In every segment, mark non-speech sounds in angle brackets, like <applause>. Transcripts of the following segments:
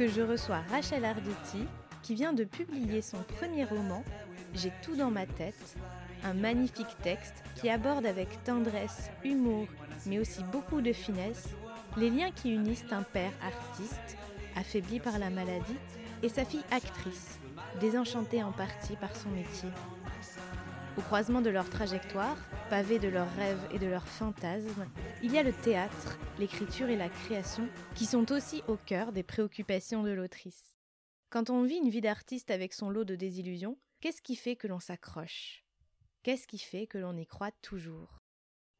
que je reçois Rachel Arditi qui vient de publier son premier roman, J'ai tout dans ma tête, un magnifique texte qui aborde avec tendresse, humour, mais aussi beaucoup de finesse, les liens qui unissent un père artiste, affaibli par la maladie, et sa fille actrice, désenchantée en partie par son métier. Au croisement de leur trajectoire, pavé de leurs rêves et de leurs fantasmes, il y a le théâtre, l'écriture et la création qui sont aussi au cœur des préoccupations de l'autrice. Quand on vit une vie d'artiste avec son lot de désillusions, qu'est-ce qui fait que l'on s'accroche? Qu'est-ce qui fait que l'on y croit toujours?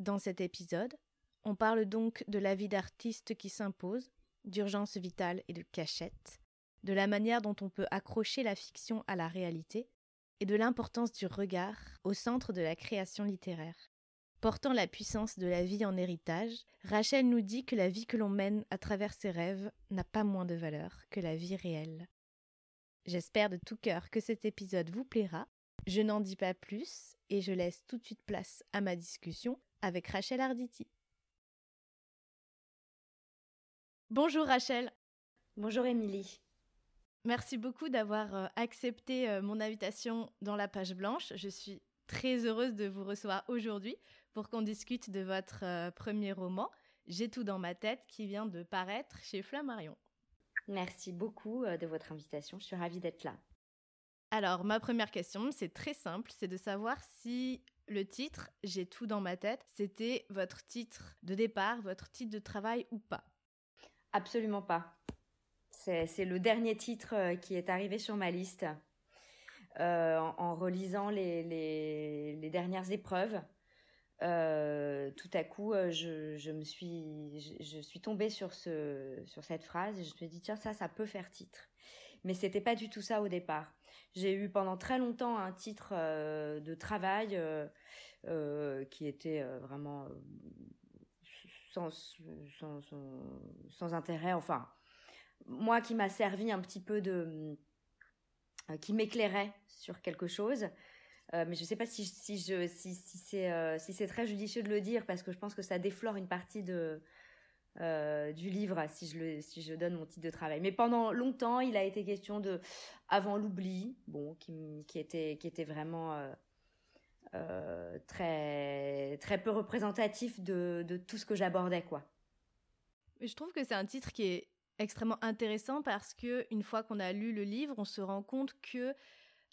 Dans cet épisode, on parle donc de la vie d'artiste qui s'impose, d'urgence vitale et de cachette, de la manière dont on peut accrocher la fiction à la réalité, et de l'importance du regard au centre de la création littéraire. Portant la puissance de la vie en héritage, Rachel nous dit que la vie que l'on mène à travers ses rêves n'a pas moins de valeur que la vie réelle. J'espère de tout cœur que cet épisode vous plaira. Je n'en dis pas plus et je laisse tout de suite place à ma discussion avec Rachel Arditi. Bonjour Rachel. Bonjour Émilie. Merci beaucoup d'avoir euh, accepté euh, mon invitation dans la page blanche. Je suis très heureuse de vous recevoir aujourd'hui pour qu'on discute de votre euh, premier roman, J'ai tout dans ma tête, qui vient de paraître chez Flammarion. Merci beaucoup de votre invitation, je suis ravie d'être là. Alors, ma première question, c'est très simple, c'est de savoir si le titre J'ai tout dans ma tête, c'était votre titre de départ, votre titre de travail ou pas Absolument pas. C'est le dernier titre euh, qui est arrivé sur ma liste euh, en, relisant les, dernières épreuves. Euh, tout à coup, je, me suis, tombée sur, ce, sur cette phrase et je me suis dit, tiens, ça, ça peut faire titre. Mais c'était pas du tout ça au départ. J'ai eu pendant très longtemps un titre de travail qui était vraiment sans, sans, intérêt. Enfin, moi qui m'a servi un petit peu de euh, qui m'éclairait sur quelque chose. Euh, mais je ne sais pas si, si, si, si c'est euh, si très judicieux de le dire parce que je pense que ça déflore une partie de, du livre si je, le, si je donne mon titre de travail. Mais pendant longtemps, il a été question de Avant l'oubli, bon, qui, qui, était, qui était vraiment très, très peu représentatif de, de tout ce que j'abordais. Je trouve que c'est un titre qui est extrêmement intéressant parce que une fois qu'on a lu le livre, on se rend compte que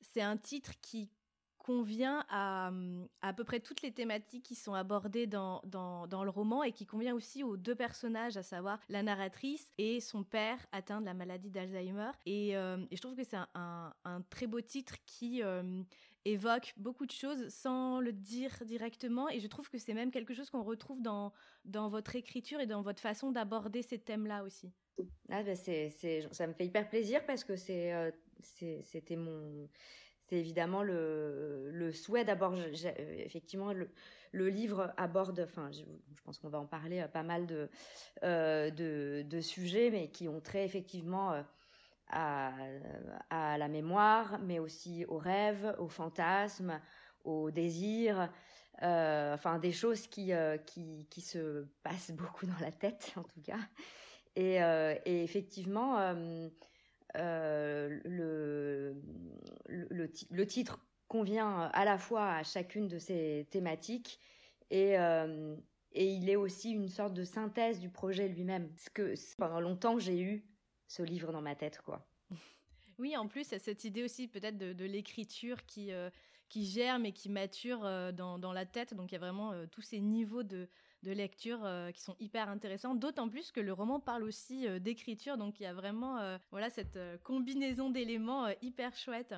c'est un titre qui convient à, à, peu près toutes les thématiques qui sont abordées dans, dans, le roman et qui convient aussi aux deux personnages, à savoir la narratrice et son père atteint de la maladie d'Alzheimer. Et, et, je trouve que c'est un, un, très beau titre qui euh, évoque beaucoup de choses sans le dire directement. Et je trouve que c'est même quelque chose qu'on retrouve dans, dans votre écriture et dans votre façon d'aborder ces thèmes-là aussi. Ah, bah, c'est, ça me fait hyper plaisir parce que euh, c'était mon, c'est évidemment le, le souhait. D'abord, effectivement, le, le, livre aborde, enfin, je, pense qu'on va en parler, euh, pas mal de, euh, de, de, sujets, mais qui ont trait effectivement à, à la mémoire, mais aussi aux rêves, aux fantasmes, aux désirs. enfin, des choses qui, qui, qui se passent beaucoup dans la tête, en tout cas. Euh, et, effectivement, euh, euh, le, titre convient à la fois à chacune de ces thématiques et, il est aussi une sorte de synthèse du projet lui-même. Parce que pendant longtemps, j'ai eu ce livre dans ma tête, quoi. <laughs> Oui, en plus, il y a cette idée aussi peut-être de, l'écriture qui, qui germe et qui mature dans, la tête. Donc il y a vraiment tous ces niveaux de, de lecture euh, qui sont hyper intéressants, d'autant plus que le roman parle aussi euh, d'écriture, donc il y a vraiment euh, voilà cette combinaison d'éléments hyper chouette.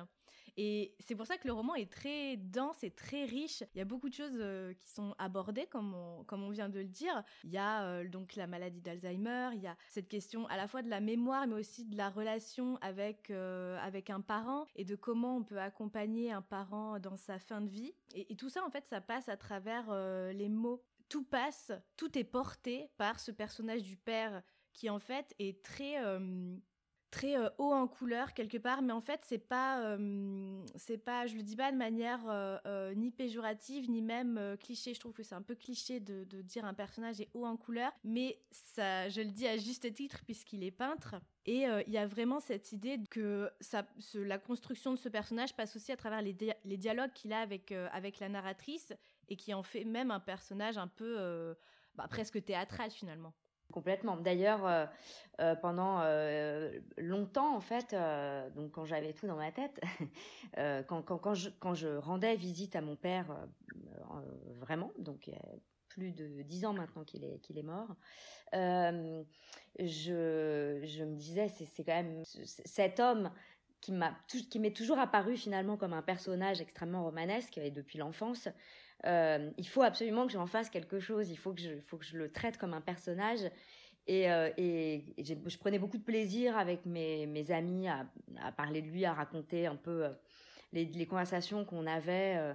Et c'est pour ça que le roman est très dense et très riche. Il y a beaucoup de choses qui sont abordées, comme on, vient de le dire. Il y a donc la maladie d'Alzheimer, il y a cette question à la fois de la mémoire, mais aussi de la relation avec, avec un parent et de comment on peut accompagner un parent dans sa fin de vie. Et tout ça, en fait, ça passe à travers les mots. Tout passe, tout est porté par ce personnage du père qui en fait est très très euh, haut en couleur quelque part mais en fait c'est pas euh, c'est pas je le dis pas de manière euh, ni péjorative ni même cliché. Je trouve que c'est un peu cliché de, dire un personnage est haut en couleur mais ça je le dis à juste titre puisqu'il est peintre. Et il y a vraiment cette idée que la construction de ce personnage passe aussi à travers les, les dialogues qu'il a avec, avec la narratrice et qui en fait même un personnage un peu bah, presque théâtral finalement. Complètement. D'ailleurs, euh, euh, pendant euh, longtemps, en fait, donc quand j'avais tout dans ma tête, <laughs> quand, quand, quand, je, quand je rendais visite à mon père, vraiment, donc plus de dix ans maintenant qu'il est, qu'il est mort, je, je me disais, c'est quand même cet homme qui qui m'est toujours apparu finalement comme un personnage extrêmement romanesque et depuis l'enfance euh, il faut absolument que j'en fasse quelque chose, il faut que je, le traite comme un personnage. Et, euh, je prenais beaucoup de plaisir avec mes, amis à, parler de lui, à raconter un peu euh, les, conversations qu'on avait.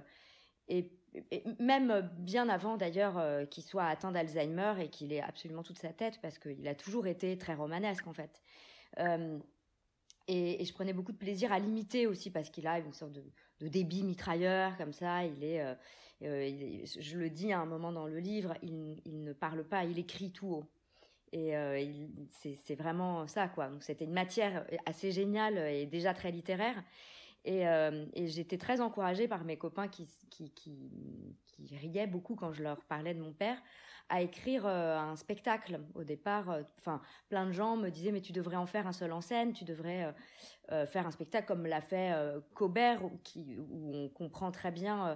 Et, même bien avant d'ailleurs qu'il soit atteint d'Alzheimer et qu'il ait absolument toute sa tête, parce qu'il a toujours été très romanesque en fait. Et, je prenais beaucoup de plaisir à l'imiter aussi parce qu'il a une sorte de, débit mitrailleur comme ça. Il est, je le dis à un moment dans le livre, il, ne parle pas, il écrit tout haut. Et euh, c'est vraiment ça, quoi. Donc c'était une matière assez géniale et déjà très littéraire. Et, euh, j'étais très encouragée par mes copains qui, riaient beaucoup quand je leur parlais de mon père à écrire euh, un spectacle. Au départ, euh, enfin, plein de gens me disaient mais tu devrais en faire un seul en scène, tu devrais faire un spectacle comme l'a fait Cobert, où on comprend très bien euh,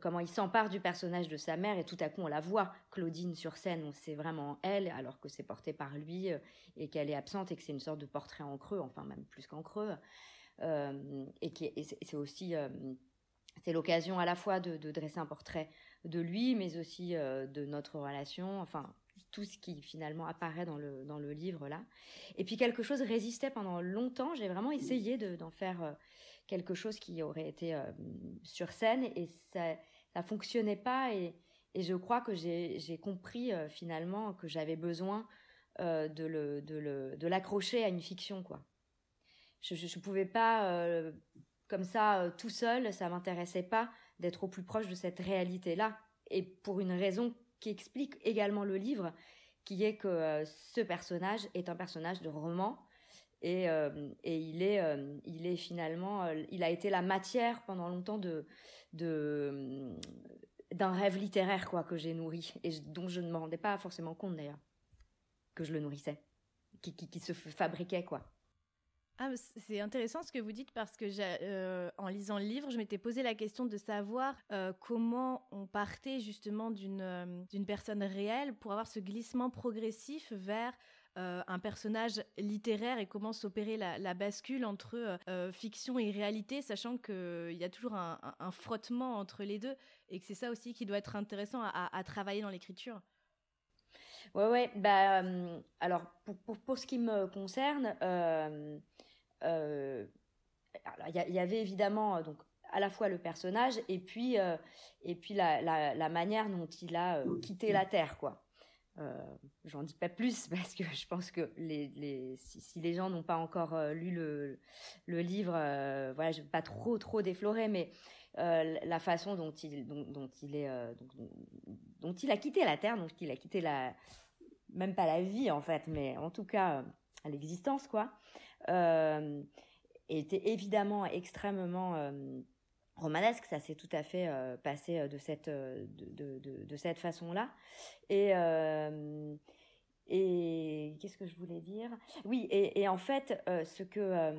comment il s'empare du personnage de sa mère et tout à coup on la voit Claudine sur scène on sait vraiment elle alors que c'est porté par lui euh, et qu'elle est absente et que c'est une sorte de portrait en creux enfin même plus qu'en creux euh, et c'est aussi c'est l'occasion à la fois de, dresser un portrait de lui mais aussi de notre relation enfin tout ce qui finalement apparaît dans le dans le livre là. Et puis quelque chose résistait pendant longtemps. J'ai vraiment essayé d'en faire quelque chose qui aurait été euh, sur scène et ça ça fonctionnait pas et, et je crois que j'ai compris euh, finalement que j'avais besoin euh, de le de le de l'accrocher à une fiction quoi. Je je, je pouvais pas comme ça tout seul, ça m'intéressait pas d'être au plus proche de cette réalité là et pour une raison qui explique également le livre qui est que ce personnage est un personnage de roman et, euh, et il est euh, il est finalement euh, il a été la matière pendant longtemps de d'un rêve littéraire quoi que j'ai nourri et dont je ne me rendais pas forcément compte d'ailleurs que je le nourrissais qui, qui, se fabriquait quoi. Ah, c'est intéressant ce que vous dites parce que en lisant le livre, je m'étais posé la question de savoir comment on partait justement d'une d'une personne réelle pour avoir ce glissement progressif vers euh, un personnage littéraire et comment s'opérer la, bascule entre euh, fiction et réalité, sachant qu'il y a toujours un, frottement entre les deux et que c'est ça aussi qui doit être intéressant à, travailler dans l'écriture. Ouais, ouais. Bah, euh, alors, pour, pour, ce qui me concerne, euh, euh, il y, avait évidemment donc à la fois le personnage et puis et puis la, la, manière dont il a quitté la terre, quoi. Euh, J'en dis pas plus <laughs> parce que je pense que si, les gens n'ont pas encore euh, lu le, livre, euh, voilà, je vais pas trop trop déflorer, mais la façon dont, il a quitté la terre, donc il a quitté la même pas la vie en fait, mais en tout cas l'existence quoi, était évidemment extrêmement romanesque, ça s'est tout à fait euh, passé euh, de cette euh, de, de, de cette façon-là. Et et qu'est-ce que je voulais dire? Oui, et, et en fait, ce que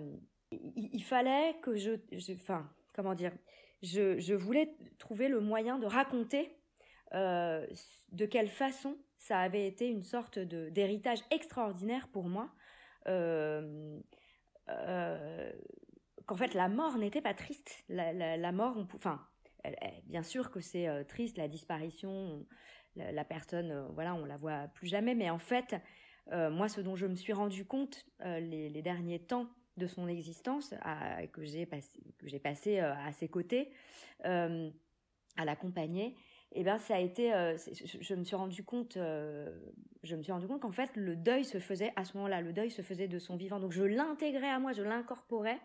il, il, fallait que je, enfin, comment dire, je, je voulais trouver le moyen de raconter de quelle façon ça avait été une sorte de d'héritage extraordinaire pour moi. Euh, qu'en fait la mort n'était pas triste. La, mort, enfin, bien sûr que c'est triste, la disparition, la, personne, voilà, on la voit plus jamais, mais en fait, moi, ce dont je me suis rendu compte les, derniers temps de son existence, que j'ai passé, à ses côtés, à l'accompagner, eh ben ça a été, euh, je, me suis rendu compte, euh, je me suis rendu compte qu'en fait le deuil se faisait à ce moment-là, le deuil se faisait de son vivant. Donc je l'intégrais à moi, je l'incorporais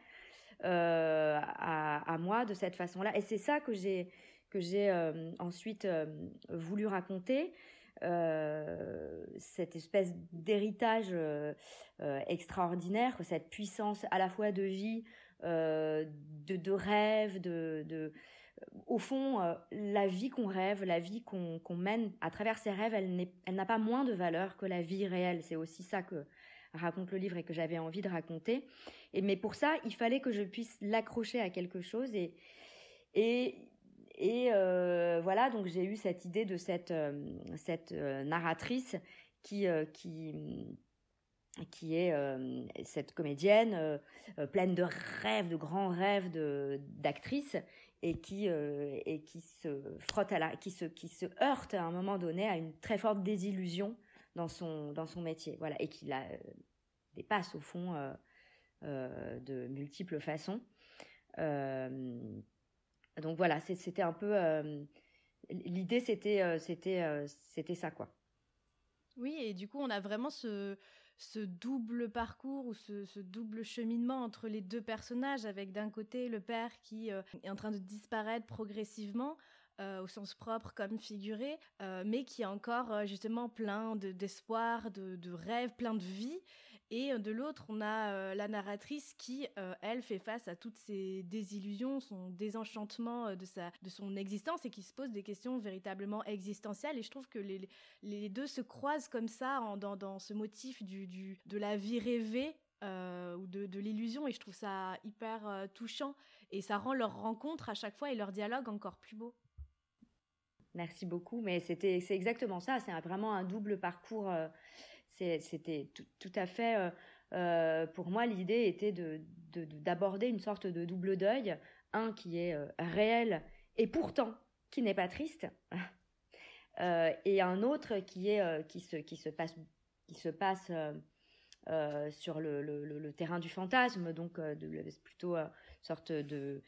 euh, à, moi de cette façon-là. Et c'est ça que j'ai que j'ai ensuite voulu raconter. cette espèce d'héritage extraordinaire, cette puissance à la fois de vie, de, de rêve, de, de au fond, euh, la vie qu'on rêve, la vie qu'on mène à travers ses rêves, elle n'a pas moins de valeur que la vie réelle. C'est aussi ça que raconte le livre et que j'avais envie de raconter. Mais pour ça, il fallait que je puisse l'accrocher à quelque chose. Et, euh, voilà, donc j'ai eu cette idée de cette, euh, cette narratrice qui, est cette comédienne pleine de rêves, de grands rêves d'actrice et qui euh, se frotte à la qui se heurte à un moment donné à une très forte désillusion dans son dans son métier voilà et qui la euh, dépasse au fond euh, de multiples façons. Donc voilà c'était un peu l'idée c'était c'était c'était ça quoi. Oui et du coup on a vraiment ce double parcours ou ce, double cheminement entre les deux personnages, avec d'un côté le père qui euh, est en train de disparaître progressivement, euh, au sens propre comme figuré, euh, mais qui est encore justement plein d'espoir, de, de, rêves, plein de vie, et euh, de l'autre, on a euh, la narratrice qui, euh, elle, fait face à toutes ces désillusions, son désenchantement de, sa, de son existence et qui se pose des questions véritablement existentielles. Et je trouve que les, les deux se croisent comme ça dans, dans, ce motif du, de la vie rêvée ou de, de l'illusion. Et je trouve ça hyper touchant. Et ça rend leur rencontre à chaque fois et leur dialogue encore plus beau. Merci beaucoup. Mais c'était, c'est exactement ça. C'est vraiment un double parcours c'était tout, à fait, euh, euh, pour moi, l'idée était d'aborder une sorte de double deuil, un qui est euh, réel et pourtant qui n'est pas triste, <laughs> et un autre qui est qui se qui se passe qui se passe sur le, terrain du fantasme, donc de, plutôt sorte de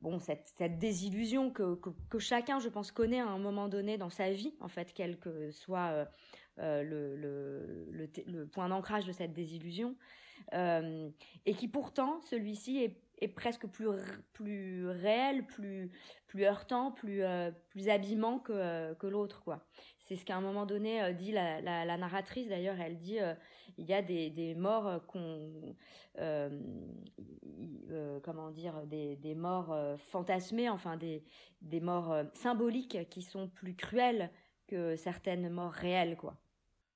bon cette, cette désillusion que, que, chacun, je pense, connaît à un moment donné dans sa vie, en fait, quel que soit euh, le, le, point d'ancrage de cette désillusion, euh, et qui pourtant, celui-ci est, est, presque plus, plus réel, plus, plus heurtant, plus, euh, plus abîmant que, que l'autre. quoi. C'est ce qu'à un moment donné dit la, la, narratrice, d'ailleurs, elle dit il y a des, des morts qu'on... comment dire Des, des morts fantasmées, enfin des, des morts symboliques qui sont plus cruelles que certaines morts réelles, quoi.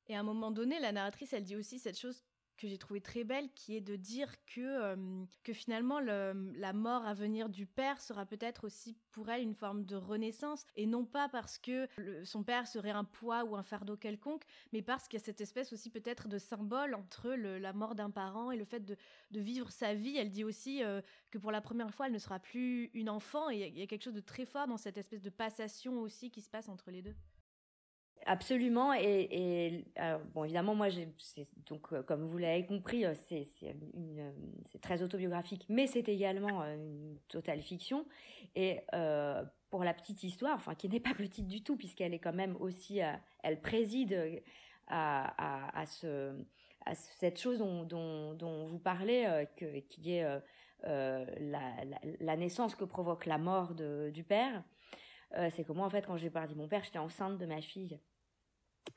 Et à un moment donné, la narratrice, elle dit aussi cette chose que j'ai trouvé très belle, qui est de dire que, euh, que finalement la mort à venir du père sera peut-être aussi pour elle une forme de renaissance, et non pas parce que son père serait un poids ou un fardeau quelconque, mais parce qu'il y a cette espèce aussi peut-être de symbole entre la mort d'un parent et le fait de, vivre sa vie. Elle dit aussi euh, que pour la première fois, elle ne sera plus une enfant, et il y, a quelque chose de très fort dans cette espèce de passation aussi qui se passe entre les deux. Absolument. Et, bon, évidemment, moi, donc euh, comme vous l'avez compris, euh, c'est très autobiographique, mais c'est également euh, une totale fiction. Et pour la petite histoire, enfin qui n'est pas <laughs> petite du tout, puisqu'elle est quand même aussi, elle préside à, à, ce, à cette chose dont, vous parlez, que, qui est la, naissance que provoque la mort du père. C'est que moi, en fait, quand j'ai perdu mon père, j'étais enceinte de ma fille.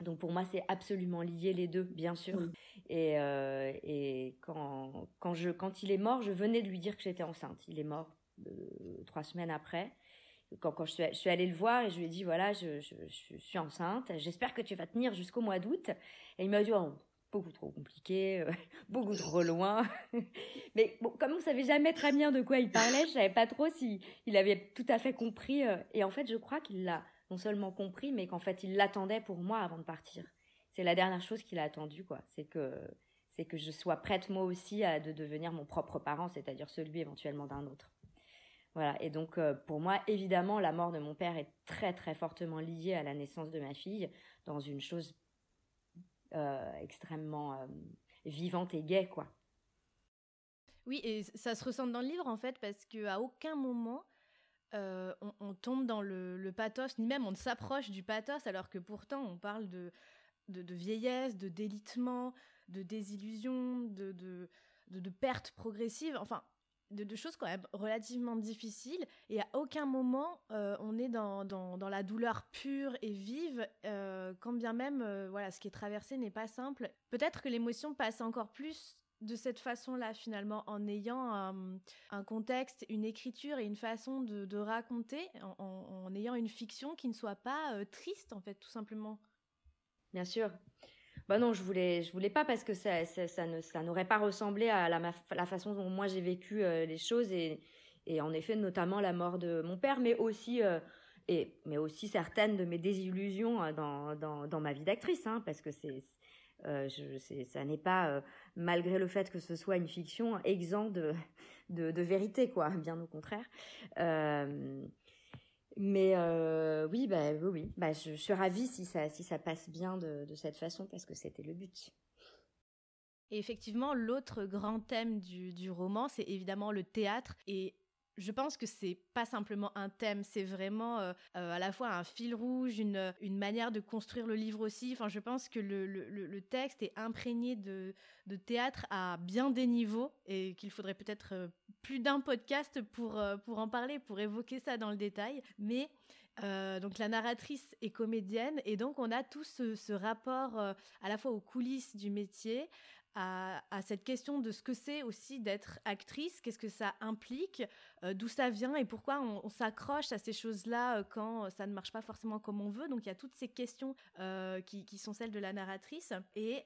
Donc pour moi, c'est absolument lié les deux, bien sûr. Et, euh, et quand, quand, je, quand il est mort, je venais de lui dire que j'étais enceinte. Il est mort euh, trois semaines après. Quand, quand je, suis, je suis allée le voir et je lui ai dit, voilà, je, je, je suis enceinte, j'espère que tu vas tenir jusqu'au mois d'août. Et il m'a dit, oh, beaucoup trop compliqué, euh, <laughs> beaucoup trop loin. <laughs> Mais bon, comme on savait jamais très bien de quoi il parlait, je savais pas trop si il avait tout à fait compris. et en fait, je crois qu'il l'a non seulement compris, mais qu'en fait, il l'attendait pour moi avant de partir. C'est la dernière chose qu'il a attendu, quoi. C'est que c'est que je sois prête moi aussi à de devenir mon propre parent, c'est-à-dire celui éventuellement d'un autre. Voilà, et donc euh, pour moi, évidemment, la mort de mon père est très très fortement liée à la naissance de ma fille, dans une chose euh, extrêmement euh, vivante et gaie, quoi. Oui, et ça se ressent dans le livre en fait, parce qu'à aucun moment on, tombe dans le, pathos, ni même on ne s'approche du pathos, alors que pourtant on parle de, de, vieillesse, de délitement, de désillusion, de, de, de, perte progressive. Enfin, de, choses quand même relativement difficiles et à aucun moment euh, on est dans, dans, la douleur pure et vive euh, quand bien même euh, voilà ce qui est traversé n'est pas simple peut-être que l'émotion passe encore plus de cette façon-là finalement en ayant un, contexte, une écriture et une façon de, raconter en, en, ayant une fiction qui ne soit pas triste en fait tout simplement. Bien sûr. Bah non, je voulais, je voulais pas parce que ça, ça, ne, ça n'aurait pas ressemblé à la, façon dont moi j'ai vécu euh, les choses et, et en effet notamment la mort de mon père, mais aussi euh, et mais aussi certaines de mes désillusions euh, dans, dans, dans ma vie d'actrice, hein, parce que c'est euh, ça n'est pas, malgré le fait que ce soit une fiction, exempt de, de, vérité, quoi, bien au contraire. Mais euh, oui, bah, oui. Bah, je, suis ravie si ça, si ça passe bien de, de cette façon parce que c'était le but. Et effectivement, l'autre grand thème du, du roman, c'est évidemment le théâtre. Et je pense que c'est pas simplement un thème, c'est vraiment euh, euh, à la fois un fil rouge, une, une manière de construire le livre aussi. Enfin, je pense que le, texte est imprégné de, théâtre à bien des niveaux et qu'il faudrait peut-être euh, plus d'un podcast pour, pour en parler, pour évoquer ça dans le détail. Mais donc la narratrice est comédienne et donc on a tout ce rapport à la fois aux coulisses du métier, à, cette question de ce que c'est aussi d'être actrice, qu'est-ce que ça implique, euh, d'où ça vient et pourquoi on, s'accroche à ces choses-là euh, quand ça ne marche pas forcément comme on veut. Donc il y a toutes ces questions euh, qui, sont celles de la narratrice. Et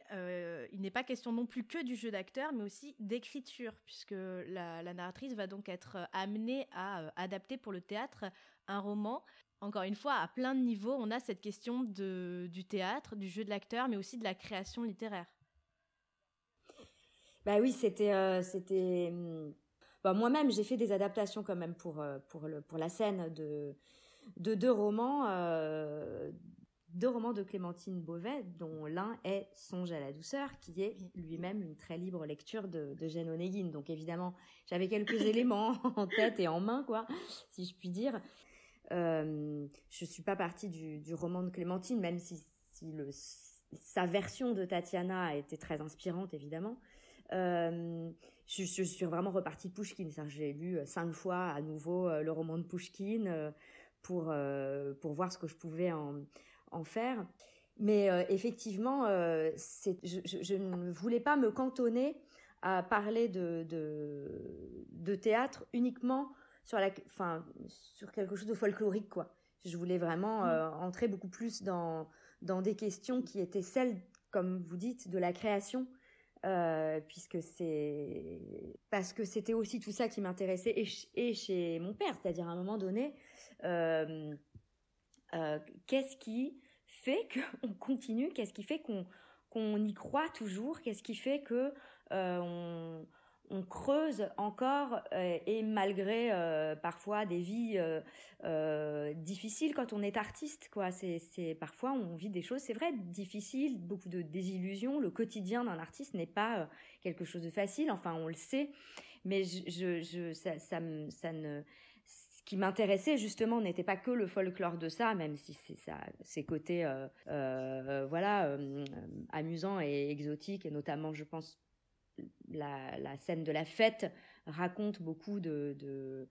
il n'est pas question non plus que du jeu d'acteur, mais aussi d'écriture, puisque la, narratrice va donc être amenée à adapter pour le théâtre un roman encore une fois, à plein de niveaux, on a cette question du théâtre, du jeu de l'acteur, mais aussi de la création littéraire. Bah oui, c'était euh, c'était hmm, bah, moi-même j'ai fait des adaptations quand même pour euh, pour le pour la scène de de deux romans euh, deux romans de Clémentine Beauvais dont l'un est Songe à la douceur qui est lui-même une très libre lecture de de Jeanne Onegin. Donc évidemment, j'avais quelques éléments <laughs> en tête et en main quoi, si je puis dire. Euh, je suis pas partie du, du roman de Clémentine, même si, si le, sa version de Tatiana été très inspirante, évidemment. Euh, je, je, suis vraiment repartie de Pushkin. J'ai lu euh, cinq fois à nouveau euh, le roman de Pushkin pour, pour voir ce que je pouvais en, en faire. Mais effectivement, je, je, ne voulais pas me cantonner à parler de, de, de théâtre uniquement sur, la, enfin, sur quelque chose de folklorique. Quoi. Je voulais vraiment mmh. entrer beaucoup plus dans, dans des questions qui étaient celles, comme vous dites, de la création euh, puisque c'est parce que c'était aussi tout ça qui m'intéressait et, chez mon père, c'est-à-dire à un moment donné, euh, euh, qu'est-ce qui fait qu'on <laughs> continue, qu'est-ce qui fait qu'on qu'on y croit toujours, qu'est-ce qui fait que on, on creuse encore euh, et malgré euh, parfois des vies euh, difficiles quand on est artiste quoi. C'est c'est parfois on vit des choses c'est vrai difficiles beaucoup de désillusions. Le quotidien d'un artiste n'est pas quelque chose de facile enfin on le sait. Mais je, je, ça, ça, ne ce qui m'intéressait justement n'était pas que le folklore de ça, même si c'est ça, ses côtés, voilà, amusants et exotiques, et notamment, je pense, la, scène de la fête raconte beaucoup de,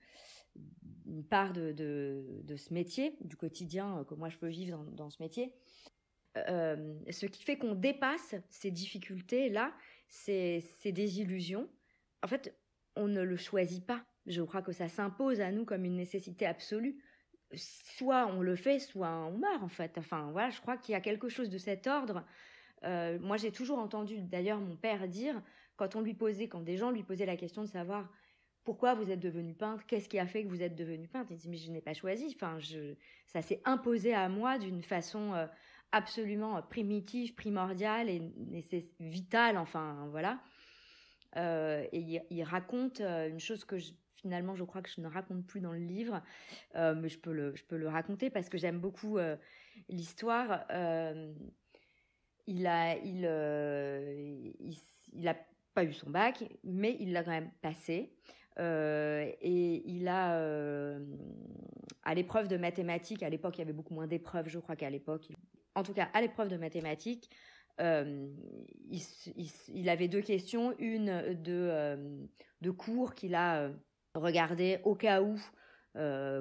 une part de, de, ce métier, du quotidien que moi je peux vivre dans, ce métier. Euh, ce qui fait qu'on dépasse ces difficultés-là, ces, ces désillusions. En fait, on ne le choisit pas. Je crois que ça s'impose à nous comme une nécessité absolue. Soit on le fait, soit on meurt en fait. Enfin voilà, je crois qu'il y a quelque chose de cet ordre. Euh, moi, j'ai toujours entendu d'ailleurs mon père dire quand on lui posait, quand des gens lui posaient la question de savoir pourquoi vous êtes devenu peintre, qu'est-ce qui a fait que vous êtes devenu peintre, il dit mais je n'ai pas choisi, enfin je, ça s'est imposé à moi d'une façon euh, absolument primitif, primordial et, c'est vital, enfin voilà. Euh, et il, raconte euh, une chose que finalement je crois que je ne raconte plus dans le livre, euh, mais je je peux le raconter parce que j'aime beaucoup l'histoire. il a, il, il, a pas eu son bac, mais il l'a quand même passé. et il a, à l'épreuve de mathématiques, à l'époque il y avait beaucoup moins d'épreuves, je crois qu'à l'époque, en tout cas à l'épreuve de mathématiques, euh, il, avait deux questions, une de, euh, de cours qu'il a euh, regardé au cas où,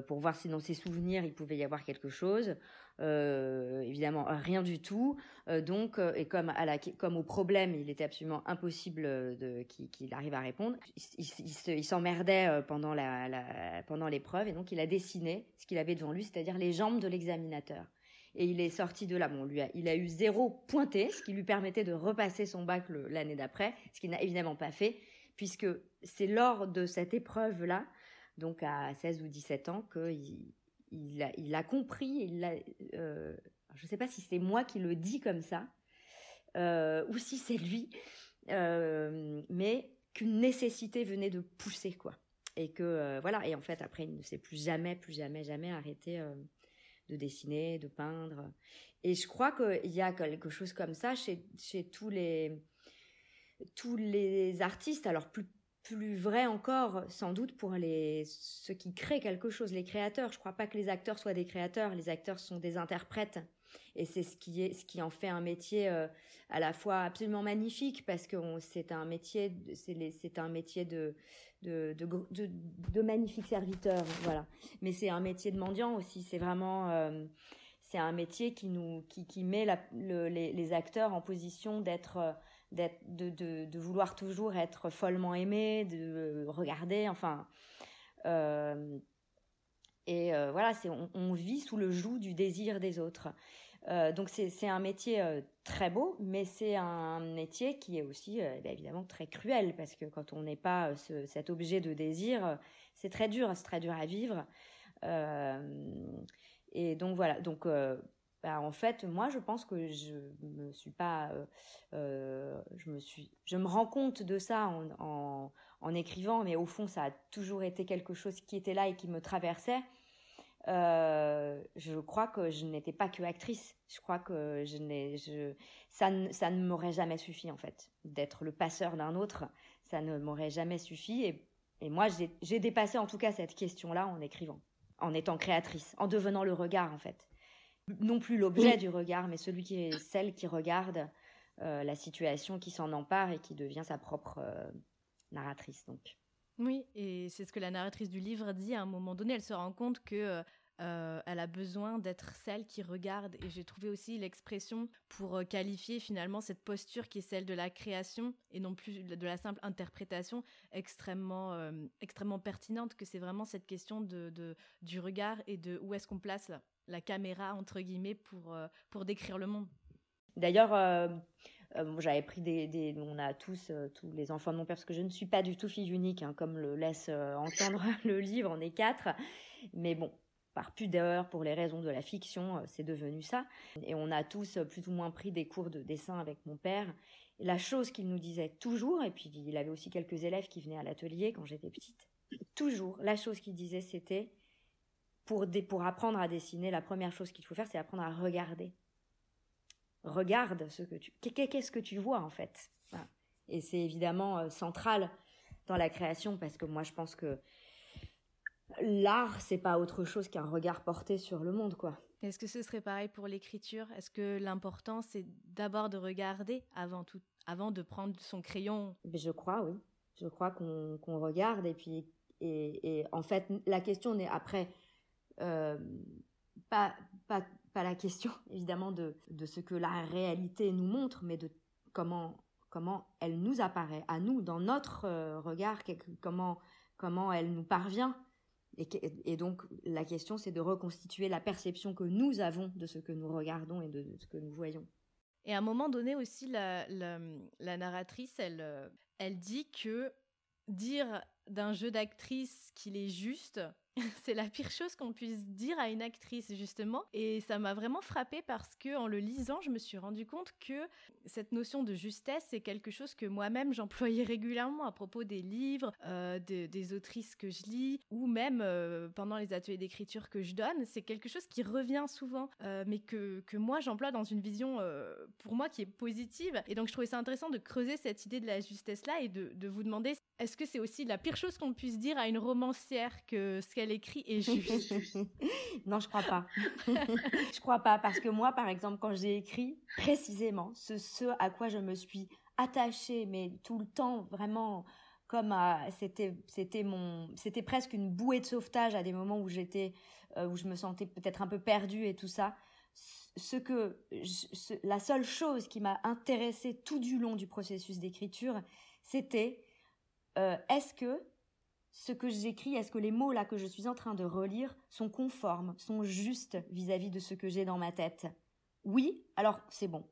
pour voir si dans ses souvenirs il pouvait y avoir quelque chose. Évidemment, rien du tout. donc, et comme, au problème, il était absolument impossible de, qu'il, arrive à répondre, il, s'emmerdait pendant, la, pendant l'épreuve et donc il a dessiné ce qu'il avait devant lui, c'est-à-dire les jambes de l'examinateur et il est sorti de là. Bon, lui il a eu zéro pointé, ce qui lui permettait de repasser son bac l'année d'après, ce qu'il n'a évidemment pas fait, puisque c'est lors de cette épreuve-là, donc à 16 ou 17 ans, qu'il il a, compris, il euh, je ne sais pas si c'est moi qui le dis comme ça, euh, ou si c'est lui, euh, mais qu'une nécessité venait de pousser, quoi. Et que, voilà, et en fait, après, il ne s'est plus jamais, plus jamais, jamais arrêté de dessiner, de peindre. Et je crois qu'il y a quelque chose comme ça chez, chez tous les tous les artistes, alors plus plus vrai encore, sans doute, pour les, ceux qui créent quelque chose, les créateurs. Je crois pas que les acteurs soient des créateurs. Les acteurs sont des interprètes. Et c'est ce qui est, ce qui en fait un métier euh, à la fois absolument magnifique parce que c'est un métier, c'est un métier de, de, de, de, magnifiques serviteurs, voilà. Mais c'est un métier de mendiant aussi. C'est vraiment, euh, c'est un métier qui nous, qui, qui met les, acteurs en position d'être, d'être, de, vouloir toujours être follement aimés, de regarder, enfin. Euh, et euh, voilà, c'est on, vit sous le joug du désir des autres. Euh, donc c'est un métier euh, très beau, mais c'est un métier qui est aussi euh, bah, évidemment très cruel parce que quand on n'est pas cet objet de désir, c'est très dur, c'est très dur à vivre. et donc voilà, donc bah, en fait, moi, je pense que je me suis pas, je me suis, je me rends compte de ça en, en, en, écrivant, mais au fond, ça a toujours été quelque chose qui était là et qui me traversait. Euh, je crois que je n'étais pas que actrice. Je crois que je n'ai, je, ça, ne, ça ne m'aurait jamais suffi en fait d'être le passeur d'un autre. Ça ne m'aurait jamais suffi. Et, et moi, j'ai dépassé en tout cas cette question-là en écrivant, en étant créatrice, en devenant le regard en fait. Non plus l'objet du regard, mais celui qui est celle qui regarde euh, la situation, qui s'en empare et qui devient sa propre euh, narratrice. Donc. Oui, et c'est ce que la narratrice du livre dit à un moment donné. Elle se rend compte que euh, elle a besoin d'être celle qui regarde. Et j'ai trouvé aussi l'expression pour qualifier finalement cette posture qui est celle de la création et non plus de la simple interprétation extrêmement, extrêmement pertinente, que c'est vraiment cette question de, du regard et de où est-ce qu'on place la, caméra, entre guillemets, pour, pour décrire le monde. D'ailleurs, j'avais pris des, On a tous, tous les enfants de mon père, parce que je ne suis pas du tout fille unique, hein, comme le laisse entendre <laughs> le livre, on est quatre. Mais bon, par pudeur, pour les raisons de la fiction, euh, c'est devenu ça. Et on a tous euh, plus ou moins pris des cours de dessin avec mon père. la chose qu'il nous disait toujours, et puis il avait aussi quelques élèves qui venaient à l'atelier quand j'étais petite, toujours, la chose qu'il disait, c'était pour, pour apprendre à dessiner, la première chose qu'il faut faire, c'est apprendre à regarder. Regarde ce que tu, qu'est-ce que tu vois en fait. Et c'est évidemment euh, central dans la création parce que moi je pense que l'art, c'est pas autre chose qu'un regard porté sur le monde, quoi. Est-ce que ce serait pareil pour l'écriture? Est-ce que l'important, c'est d'abord de regarder avant tout, avant de prendre son crayon? Je crois, oui. Je crois qu'on regarde et puis et, en fait la question n'est après euh, pas, pas, pas la question <laughs> évidemment de, de ce que la réalité nous montre, mais de comment comment elle nous apparaît à nous dans notre euh, regard, comment comment elle nous parvient et, donc, la question, c'est de reconstituer la perception que nous avons de ce que nous regardons et de, ce que nous voyons. Et à un moment donné aussi, la, la, narratrice, elle, euh, elle dit que dire d'un jeu d'actrice qu'il est juste. <laughs> C'est la pire chose qu'on puisse dire à une actrice justement. Et ça m'a vraiment frappé parce que en le lisant je me suis rendu compte que cette notion de justesse c'est quelque chose que moi-même j'employais régulièrement à propos des livres euh, des autrices que je lis ou même euh, pendant les ateliers d'écriture que je donne. C'est quelque chose qui revient souvent euh, mais que, que moi j'emploie dans une vision pour moi qui est positive. Et donc je trouvais ça intéressant de creuser cette idée de la justesse là et de, de vous demander est-ce que c'est aussi la pire chose qu'on puisse dire à une romancière que ce qu'elle écrit est juste <laughs> Non, je crois pas. <laughs> je crois pas parce que moi, par exemple, quand j'ai écrit précisément ce, ce à quoi je me suis attachée, mais tout le temps vraiment comme c'était c'était mon c'était presque une bouée de sauvetage à des moments où j'étais euh, où je me sentais peut-être un peu perdue et tout ça ce que la seule chose qui m'a intéressée tout du long du processus d'écriture c'était euh, est-ce que ce que j'écris, est-ce que les mots là que je suis en train de relire sont conformes, sont justes vis-à-vis de ce que j'ai dans ma tête? Oui, alors c'est bon.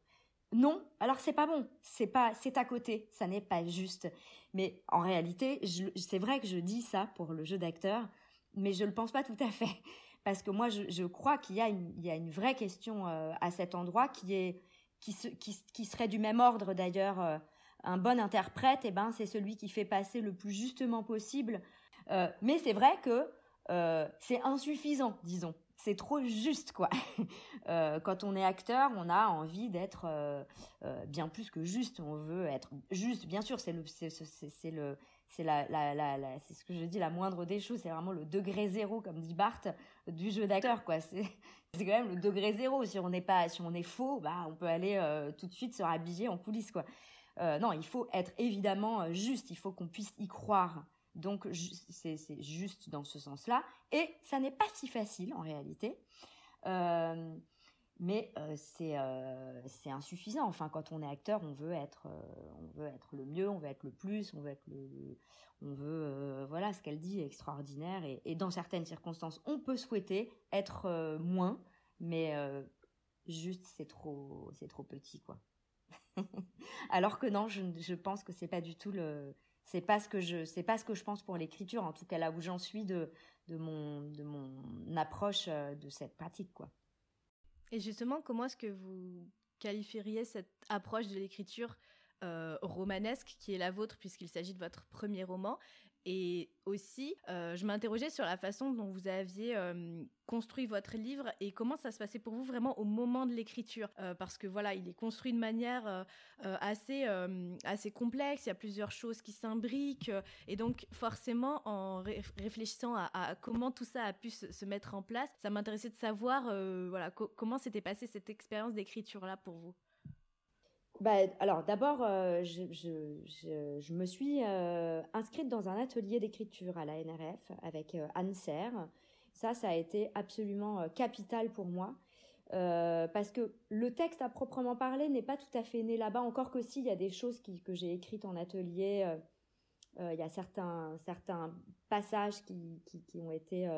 Non, alors c'est pas bon. C'est pas, c'est à côté. Ça n'est pas juste. Mais en réalité, c'est vrai que je dis ça pour le jeu d'acteur, mais je le pense pas tout à fait <laughs> parce que moi, je, crois qu'il y a une, vraie question euh, à cet endroit qui est, qui, serait du même ordre d'ailleurs. Euh, un bon interprète, eh ben, c'est celui qui fait passer le plus justement possible. Euh, mais c'est vrai que euh, c'est insuffisant, disons. C'est trop juste, quoi. <laughs> Euh, quand on est acteur, on a envie d'être bien plus que juste. On veut être juste, bien sûr. C'est le, c'est, le, c'est la, c'est ce que je dis, la moindre des choses. C'est vraiment le degré zéro, comme dit Barthes, du jeu d'acteur, quoi. C'est, c'est quand même le degré zéro. Si on n'est pas, si on est faux, bah, on peut aller tout de suite se rhabiller en coulisses, quoi. Euh, non, il faut être évidemment euh, juste, il faut qu'on puisse y croire. Donc c'est juste dans ce sens-là. Et ça n'est pas si facile en réalité. Euh, mais c'est insuffisant. Enfin, quand on est acteur, on veut être on veut être le mieux, on veut être le plus, on veut être le, on veut voilà ce qu'elle dit extraordinaire. Et, et, dans certaines circonstances, on peut souhaiter être moins, mais juste c'est trop c'est trop petit quoi. <laughs> Alors que non, je, pense que c'est pas du tout le, c'est pas ce que je, c'est pas ce que je pense pour l'écriture. En tout cas, là où j'en suis de, de mon, de mon approche euh, de cette pratique, quoi. Et justement, comment est-ce que vous qualifieriez cette approche de l'écriture euh, romanesque qui est la vôtre puisqu'il s'agit de votre premier roman? Et aussi, euh, je m'interrogeais sur la façon dont vous aviez euh, construit votre livre et comment ça se passait pour vous vraiment au moment de l'écriture. Euh, parce que voilà, il est construit de manière assez, assez complexe, il y a plusieurs choses qui s'imbriquent. et donc, forcément, en réfléchissant à, comment tout ça a pu se, mettre en place, ça m'intéressait de savoir voilà, comment s'était passée cette expérience d'écriture-là pour vous. Bah, alors d'abord, euh, je, me suis euh, inscrite dans un atelier d'écriture à la NRF avec euh, Anne Serre. Ça, ça a été absolument capital pour moi. parce que le texte à proprement parler n'est pas tout à fait né là-bas, encore que si, il y a des choses que j'ai écrites en atelier, il y a certains, passages qui, qui ont été,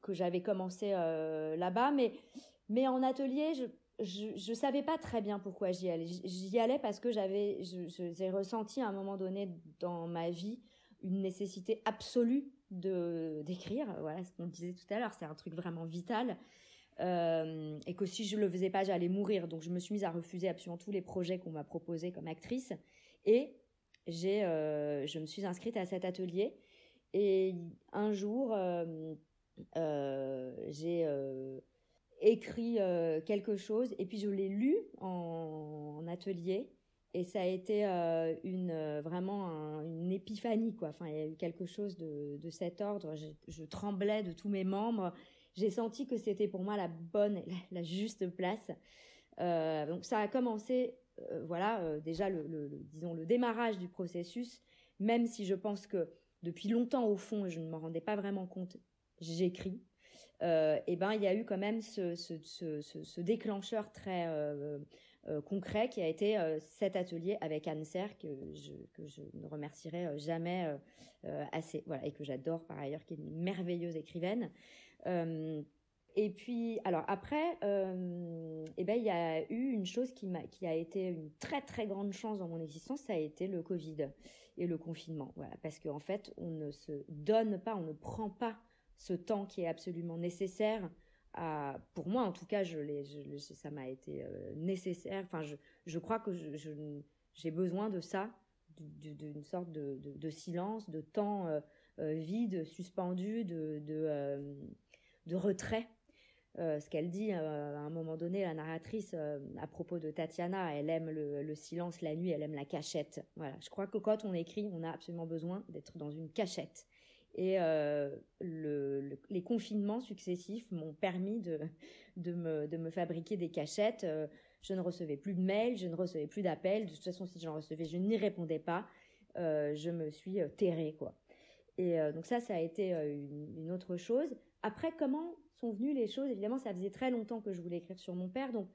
que j'avais commencé là-bas, mais, mais en atelier, je, je ne savais pas très bien pourquoi j'y allais. J'y allais parce que j'avais, j'ai ressenti à un moment donné dans ma vie une nécessité absolue de d'écrire. Voilà ce qu'on disait tout à l'heure, c'est un truc vraiment vital. Euh, et que si je le faisais pas, j'allais mourir. Donc je me suis mise à refuser absolument tous les projets qu'on m'a proposés comme actrice. Et j'ai, euh, je me suis inscrite à cet atelier. Et un jour, euh, j'ai écrit euh, quelque chose. Et puis je l'ai lu en, atelier. Et ça a été euh, une euh, vraiment une épiphanie quoi. Enfin il y a eu quelque chose de, de cet ordre. Je, tremblais de tous mes membres. J'ai senti que c'était pour moi la bonne la, juste place. Donc ça a commencé voilà déjà le, disons le démarrage du processus. Même si je pense que depuis longtemps au fond je ne m'en rendais pas vraiment compte j'écris euh, et ben il y a eu quand même ce, déclencheur très euh, euh, concret qui a été cet atelier avec Anne Serre que je, ne remercierai jamais assez voilà et que j'adore par ailleurs qui est une merveilleuse écrivaine et puis, alors après, euh, eh ben, il y a eu une chose qui, m'a, qui a été une très très grande chance dans mon existence, ça a été le Covid et le confinement. Voilà, parce qu'en fait, on ne se donne pas, on ne prend pas ce temps qui est absolument nécessaire à, pour moi en tout cas, je ça m'a été nécessaire. Enfin, je, je crois que j'ai besoin de ça, d'une sorte de, de, silence, de temps vide, suspendu, de, de, de retrait euh, ce qu'elle dit euh, à un moment donné, la narratrice, euh, à propos de Tatiana, elle aime le, silence la nuit, elle aime la cachette. Voilà, je crois que quand on écrit, on a absolument besoin d'être dans une cachette. Et les confinements successifs m'ont permis de, me, fabriquer des cachettes. je ne recevais plus de mails, je ne recevais plus d'appels. De toute façon, si j'en recevais, je n'y répondais pas. je me suis terrée, quoi. Et donc ça, ça a été une autre chose. Après, comment sont venues les choses? Évidemment, ça faisait très longtemps que je voulais écrire sur mon père, donc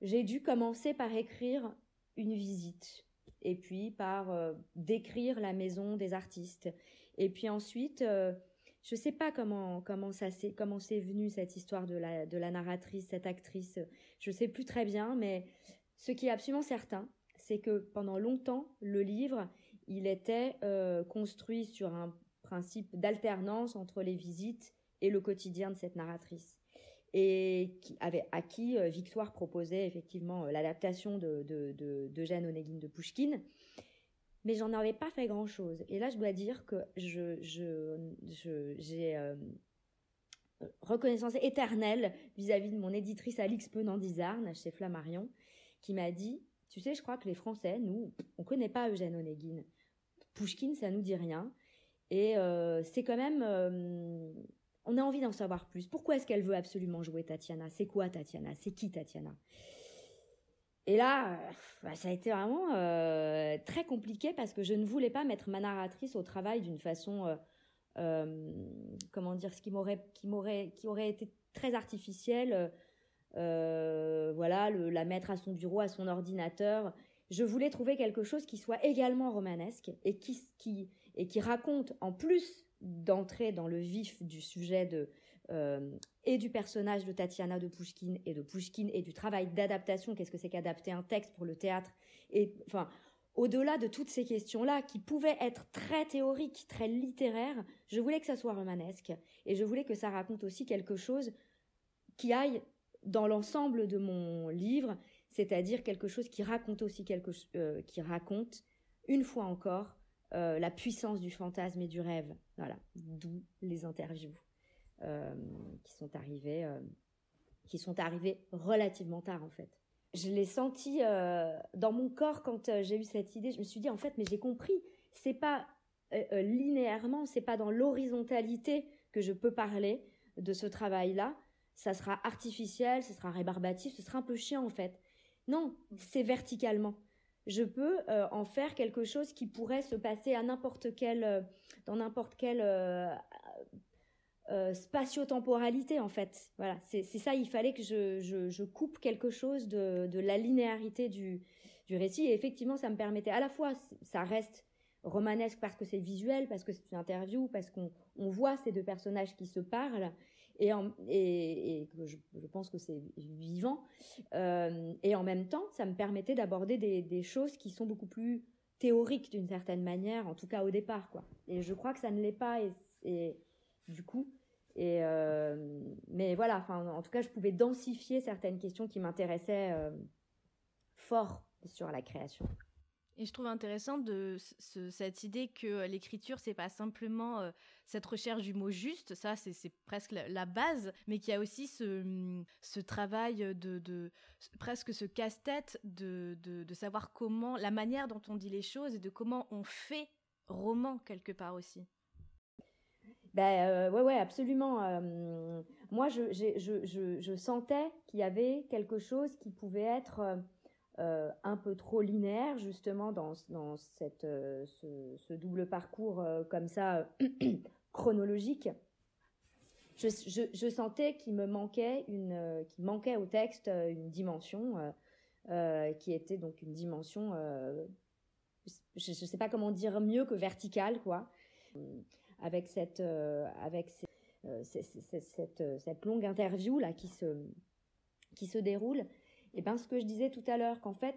j'ai dû commencer par écrire une visite, et puis par euh, décrire la maison des artistes, et puis ensuite, euh, je sais pas comment comment ça c'est comment c'est venu cette histoire de la de la narratrice, cette actrice, je sais plus très bien, mais ce qui est absolument certain, c'est que pendant longtemps, le livre, il était euh, construit sur un principe d'alternance entre les visites et le quotidien de cette narratrice. Et qui avait, à qui euh, Victoire proposait effectivement euh, l'adaptation de, de, de, d'Eugène Onegin de Pushkin. Mais j'en avais pas fait grand chose. Et là, je dois dire que je, je, j'ai euh, reconnaissance éternelle vis-à-vis de mon éditrice Alix Penandizarne chez Flammarion, qui m'a dit Tu sais, je crois que les Français, nous, on connaît pas Eugène Onegin. Pushkin, ça nous dit rien. Et c'est quand même on a envie d'en savoir plus. Pourquoi est-ce qu'elle veut absolument jouer Tatiana? C'est quoi Tatiana? C'est qui Tatiana? Et là, bah, ça a été vraiment euh, très compliqué parce que je ne voulais pas mettre ma narratrice au travail d'une façon, euh, euh, comment dire, ce qui m'aurait, qui m'aurait, qui aurait été très artificielle. voilà, la mettre à son bureau, à son ordinateur. Je voulais trouver quelque chose qui soit également romanesque et qui, et qui raconte en plus d'entrer dans le vif du sujet de euh, et du personnage de Tatiana de Pushkin et de Pushkin et du travail d'adaptation. Qu'est-ce que c'est qu'adapter un texte pour le théâtre? Enfin, au-delà de toutes ces questions-là, qui pouvaient être très théoriques, très littéraires, je voulais que ça soit romanesque et je voulais que ça raconte aussi quelque chose qui aille dans l'ensemble de mon livre, c'est-à-dire quelque chose qui raconte aussi quelque euh, qui raconte une fois encore euh, la puissance du fantasme et du rêve. Voilà, d'où les interviews qui sont arrivées, euh, qui sont arrivées relativement tard en fait. Je l'ai senti dans mon corps quand j'ai eu cette idée. Je me suis dit en fait, mais j'ai compris. C'est pas linéairement, c'est pas dans l'horizontalité que je peux parler de ce travail-là. Ça sera artificiel, ce sera rébarbatif, ce sera un peu chiant en fait. Non, c'est verticalement je peux euh, en faire quelque chose qui pourrait se passer à n'importe quel, euh, dans n'importe quelle euh, spatio-temporalité en fait. Voilà, c'est ça. Il fallait que je, je, coupe quelque chose de, de la linéarité du, du récit. Et effectivement, ça me permettait à la fois, ça reste romanesque parce que c'est visuel, parce que c'est une interview, parce qu'on on voit ces deux personnages qui se parlent, et, et, je, pense que c'est vivant. Euh, et en même temps, ça me permettait d'aborder des, choses qui sont beaucoup plus théoriques d'une certaine manière, en tout cas au départ, quoi. Et je crois que ça ne l'est pas, et, du coup, et euh, mais voilà, en tout cas, je pouvais densifier certaines questions qui m'intéressaient euh, fort sur la création. Et je trouve intéressant cette idée que l'écriture, c'est pas simplement euh, cette recherche du mot juste, ça c'est presque la, base, mais qu'il y a aussi ce, travail de, presque ce casse-tête de, de, savoir comment, la manière dont on dit les choses et de comment on fait roman quelque part aussi. Ben euh, ouais ouais absolument. Euh, moi je, je, je, je, sentais qu'il y avait quelque chose qui pouvait être euh, un peu trop linéaire justement dans, dans cette, ce, double parcours comme ça <clears throat> chronologique. Je, je, sentais qu'il me manquait une, qu'il manquait au texte une dimension qui était donc une dimension, je ne sais pas comment dire mieux que verticale quoi, avec cette, avec cette, cette, cette longue interview là qui se, qui se déroule et bien ce que je disais tout à l'heure, qu'en fait,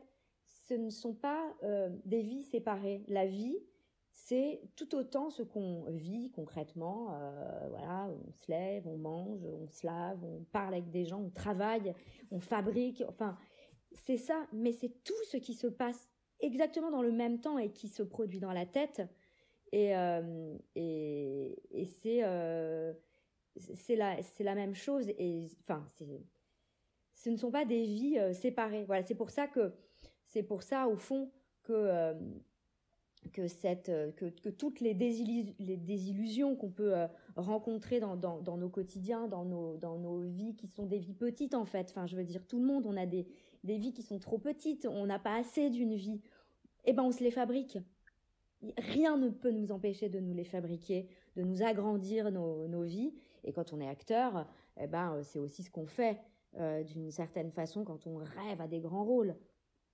ce ne sont pas euh, des vies séparées. La vie, c'est tout autant ce qu'on vit concrètement. Euh, voilà, on se lève, on mange, on se lave, on parle avec des gens, on travaille, on fabrique. Enfin, c'est ça, mais c'est tout ce qui se passe exactement dans le même temps et qui se produit dans la tête. Et, euh, et, et c'est euh, c'est la, la même chose. Et enfin, ce ne sont pas des vies séparées. Voilà, c'est pour ça que c'est pour ça, au fond, que que, cette, euh, que, que toutes les, désillusions qu'on peut euh, rencontrer dans, dans, dans, nos quotidiens, dans nos, dans nos vies qui sont des vies petites en fait. Enfin, je veux dire, tout le monde, on a des, des vies qui sont trop petites, on n'a pas assez d'une vie. Eh ben, on se les fabrique. Rien ne peut nous empêcher de nous les fabriquer, de nous agrandir nos, nos vies. Et quand on est acteur, eh ben, euh, c'est aussi ce qu'on fait d'une certaine façon quand on rêve à des grands rôles.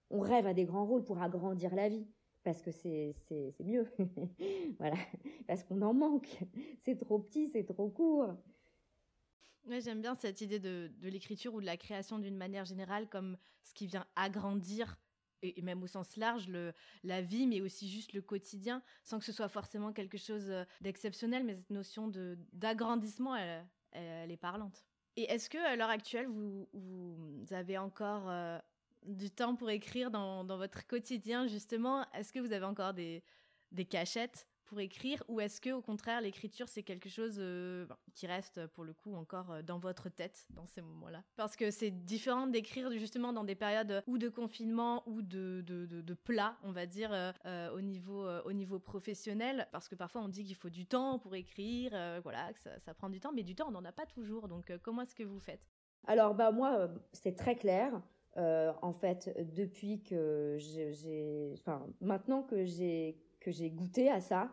On rêve à des grands rôles pour agrandir la vie parce que c'est mieux. <laughs> voilà, parce qu'on en manque. C'est trop petit, c'est trop court. Ouais, J'aime bien cette idée de, de l'écriture ou de la création d'une manière générale comme ce qui vient agrandir, et même au sens large, la vie, mais aussi juste le quotidien, sans que ce soit forcément quelque chose euh, d'exceptionnel, mais cette notion d'agrandissement, elle, elle, est parlante. Et est-ce que à l'heure actuelle, vous, vous avez encore euh, du temps pour écrire dans, dans votre quotidien, justement? Est-ce que vous avez encore des, des cachettes? Pour écrire ou est-ce que au contraire l'écriture c'est quelque chose euh, qui reste pour le coup encore euh, dans votre tête dans ces moments-là? Parce que c'est différent d'écrire justement dans des périodes ou de confinement ou de, de, de, plat, on va dire, euh, au, niveau, au niveau professionnel. Parce que parfois on dit qu'il faut du temps pour écrire, voilà, que ça, prend du temps, mais du temps on n'en a pas toujours. Donc comment est-ce que vous faites? Alors bah moi c'est très clair. Euh, en fait, depuis que j'ai, enfin, maintenant que j'ai que j'ai goûté à ça,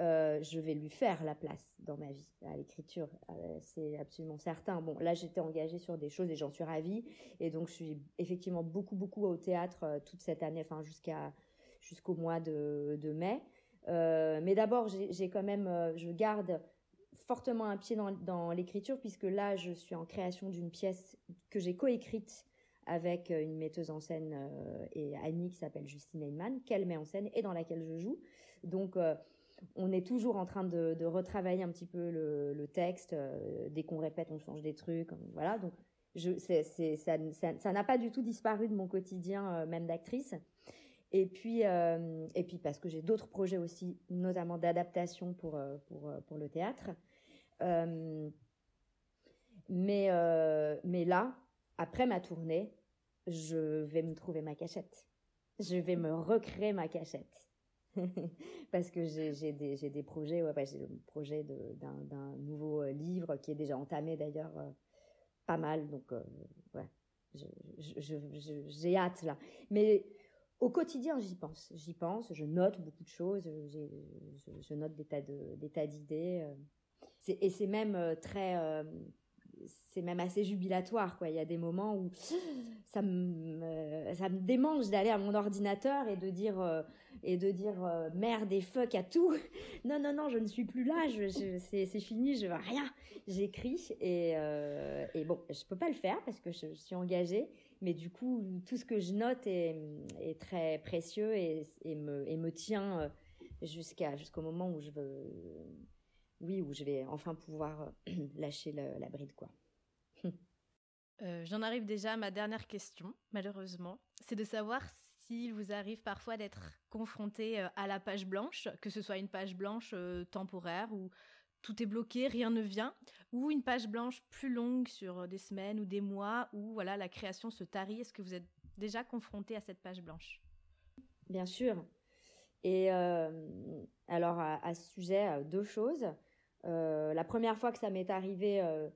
euh, je vais lui faire la place dans ma vie à l'écriture. Euh, c'est absolument certain. Bon, là, j'étais engagée sur des choses et j'en suis ravie. Et donc, je suis effectivement beaucoup, beaucoup au théâtre toute cette année, enfin, jusqu'au mois de, mai. mais d'abord, j'ai quand même, je garde fortement un pied dans, l'écriture puisque là, je suis en création d'une pièce que j'ai coécrite avec euh, une metteuse en scène euh, et Annie qui s'appelle Justine Heyman, qu'elle met en scène et dans laquelle je joue. Donc euh, on est toujours en train de, retravailler un petit peu le, texte. dès qu'on répète, on change des trucs. Voilà. Donc, ça, n'a pas du tout disparu de mon quotidien, même d'actrice. Et puis, et puis parce que j'ai d'autres projets aussi, notamment d'adaptation pour, pour, pour le théâtre. mais, mais là, après ma tournée, je vais me trouver ma cachette. Je vais me recréer ma cachette. <laughs> Parce que j'ai des, projets, ouais, j'ai le projet d'un nouveau euh, livre qui est déjà entamé d'ailleurs euh, pas mal. Donc, euh, ouais, j'ai hâte là. Mais au quotidien, j'y pense. J'y pense, je note beaucoup de choses, je, note des tas d'idées. Et c'est même très c'est même assez jubilatoire quoi. Il y a des moments où ça me ça me démange d'aller à mon ordinateur et de dire euh, et de dire euh, merde et fuck à tout. <laughs> Non non non je ne suis plus là je, c'est fini je veux rien. J'écris et euh, et bon je peux pas le faire parce que je, suis engagée mais du coup tout ce que je note est, est très précieux et, et me et me tient jusqu'à jusqu'au moment où je veux oui, où je vais enfin pouvoir euh, <clears throat> lâcher la bride, quoi. <laughs> Euh, j'en arrive déjà à ma dernière question, malheureusement. C'est de savoir s'il vous arrive parfois d'être confronté euh, à la page blanche, que ce soit une page blanche temporaire où tout est bloqué, rien ne vient, ou une page blanche plus longue sur des semaines ou des mois où voilà la création se tarit. Est-ce que vous êtes déjà confronté à cette page blanche? Bien sûr. Et alors à, ce sujet, deux choses. Euh, la première fois que ça m'est arrivé, euh,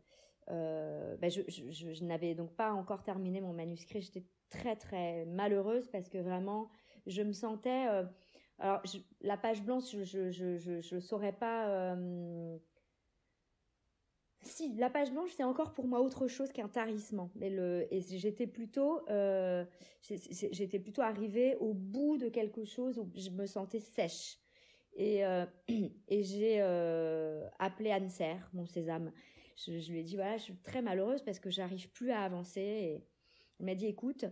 euh, ben je, n'avais donc pas encore terminé mon manuscrit. J'étais très très malheureuse parce que vraiment, je me sentais. alors, la page blanche, je ne saurais pas. Si, la page blanche, c'est encore pour moi autre chose qu'un tarissement. Mais et j'étais plutôt, j'étais plutôt arrivée au bout de quelque chose où je me sentais sèche. Et, euh, <clears throat> et j'ai euh, appelé Anne Serre, mon sésame. Je, lui ai dit, voilà, je suis très malheureuse parce que j'arrive plus à avancer. Et elle m'a dit, écoute,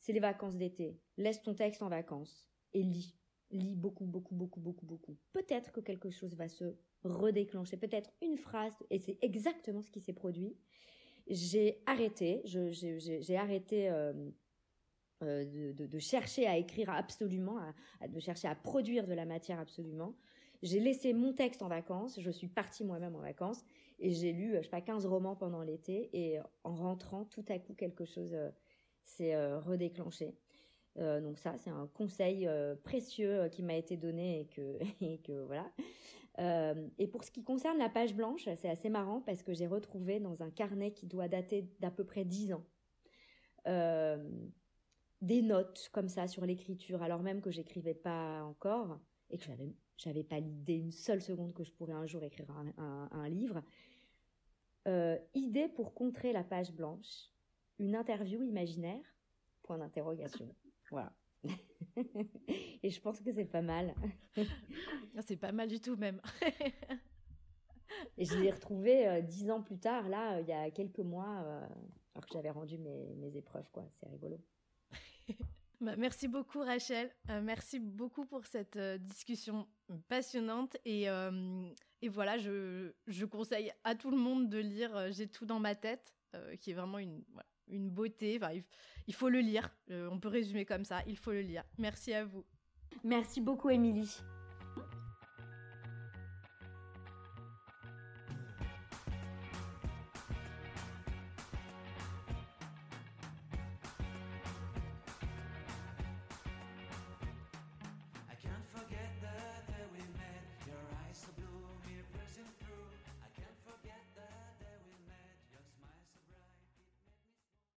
c'est les vacances d'été. Laisse ton texte en vacances et lis. lis beaucoup, beaucoup, beaucoup, beaucoup, beaucoup, peut-être que quelque chose va se redéclencher, peut-être une phrase, et c'est exactement ce qui s'est produit. J'ai arrêté, j'ai arrêté euh, euh, de, chercher à écrire absolument, de chercher à produire de la matière absolument. J'ai laissé mon texte en vacances, je suis partie moi-même en vacances, et j'ai lu, je sais pas, 15 romans pendant l'été, et en rentrant, tout à coup, quelque chose s'est redéclenché. Euh, donc ça, c'est un conseil euh, précieux euh, qui m'a été donné et que <laughs> voilà. et pour ce qui concerne la page blanche, c'est assez marrant parce que j'ai retrouvé dans un carnet qui doit dater d'à peu près 10 ans des notes comme ça sur l'écriture, alors même que j'écrivais pas encore et que j'avais j'avais pas l'idée une seule seconde que je pourrais un jour écrire un, un livre. idée pour contrer la page blanche, une interview imaginaire Point d'interrogation. <laughs> Voilà. <laughs> Et je pense que c'est pas mal. <laughs> C'est pas mal du tout même. Et je l'ai retrouvé euh, dix ans plus tard, là, euh, il y a quelques mois, euh, alors que j'avais rendu mes, mes, épreuves, quoi. C'est rigolo. <laughs> Bah, merci beaucoup, Rachel. merci beaucoup pour cette discussion passionnante. Et, et voilà, je, je, conseille à tout le monde de lire J'ai tout dans ma tête, qui est vraiment une, une beauté. Enfin, il faut le lire. Euh, on peut résumer comme ça. Il faut le lire. Merci à vous. Merci beaucoup, Émilie.